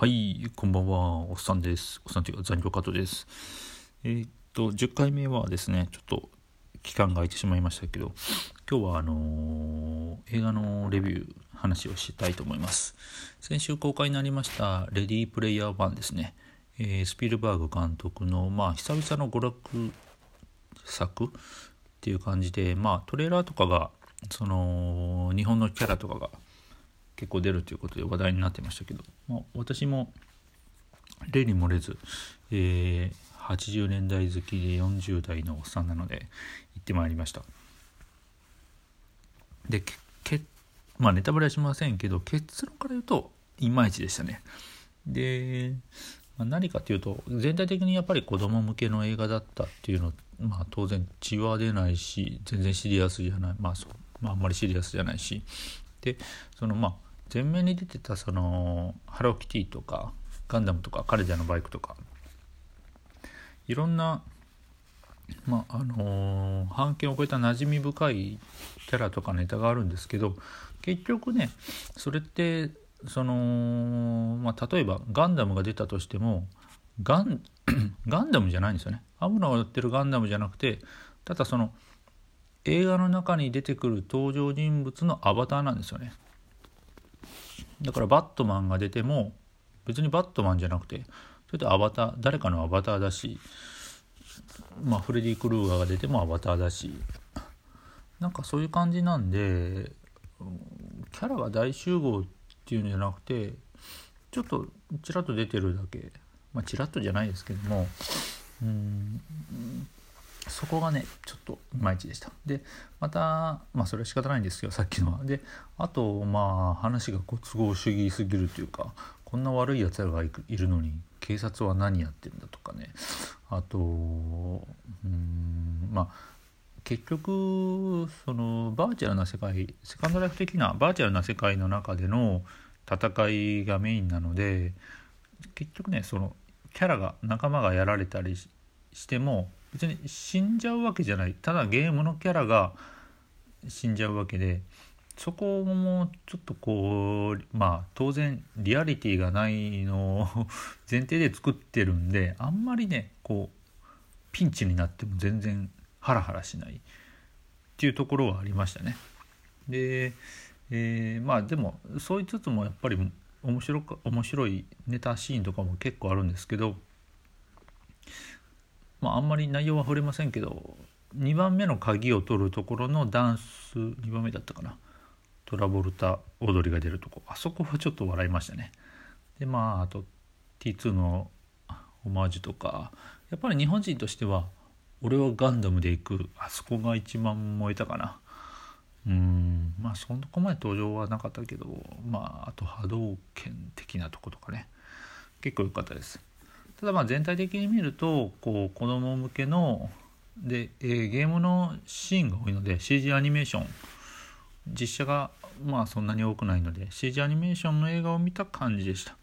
はい、こんばんは、おっさんです。おっさんというか残業カットです。えーっと、10回目はですね、ちょっと期間が空いてしまいましたけど、今日はあのー映画のレビュー、話をしたいと思います。先週公開になりました、レディープレイヤー1ですね。えースピルバーグ監督の、まあ、久々の娯楽作っていう感じで、まあ、トレーラーとかが、その、日本のキャラとかが、結構出るということで話題になってましたけど、まあ、私も例に漏れず、えー80年代好きで40代のおっさんなので行ってまいりました。でけけまあネタバレはしませんけど結論から言うといまいちでしたね。で、まあ、何かというと全体的にやっぱり子供向けの映画だったっていうのまあ当然血は出ないし全然シリアスじゃないまあそう、まあ、あんまりシリアスじゃないし。でそのまあ前面に出てたそのハローキティとかガンダムとかカレジャのバイクとかいろんな、まああのー版権を超えた馴染み深いキャラとかネタがあるんですけど結局ねそれってその、まあ、例えばガンダムが出たとしてもガン ガンダムじゃないんですよね。アムロが乗ってるガンダムじゃなくてただその映画の中に出てくる登場人物のアバターなんですよね。だからバットマンが出ても別にバットマンじゃなくてそれってアバター誰かのアバターだしまあフレディ・クルーガーが出てもアバターだしなんかそういう感じなんでキャラが大集合っていうんじゃなくてちょっとちらっと出てるだけ。まあちらっとじゃないですけどもうんそこがねちょっといまいちでした。でまたまあそれは仕方ないんですけどさっきのは。であとまあ話がご都合主義すぎるというかこんな悪いやつらがいるのに警察は何やってんだとかね。あとうんまあ結局そのバーチャルな世界セカンドライフ的なバーチャルな世界の中での戦いがメインなので結局ねそのキャラが仲間がやられたりししても別に死んじゃうわけじゃないただゲームのキャラが死んじゃうわけでそこもちょっとこうまあ当然リアリティがないのを 前提で作ってるんであんまりねこうピンチになっても全然ハラハラしないっていうところはありましたね。で、えーまあでもそう言いつつもやっぱり面白か面白いネタシーンとかも結構あるんですけどまあ、あんまり内容は触れませんけど2番目の鍵を取るところのダンス2番目だったかな。トラボルタ踊りが出るとこ。あそこはちょっと笑いましたね。でまああと T2 のオマージュとか。やっぱり日本人としては俺はガンダムで行く。あそこが一番燃えたかな。うん。まあそんなこまで登場はなかったけどまああと波動拳的なとことかね。結構良かったです。ただまあ全体的に見るとこう子供向けので、えーゲームのシーンが多いので CG アニメーション。実写がまあそんなに多くないので CG アニメーションの映画を見た感じでした、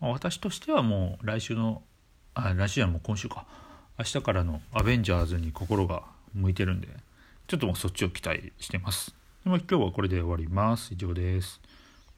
私としてはもう来週のあ来週はもう今週か。明日からのアベンジャーズに心が向いてるんでちょっともうそっちを期待してます。でまあ今日はこれで終わります。以上です。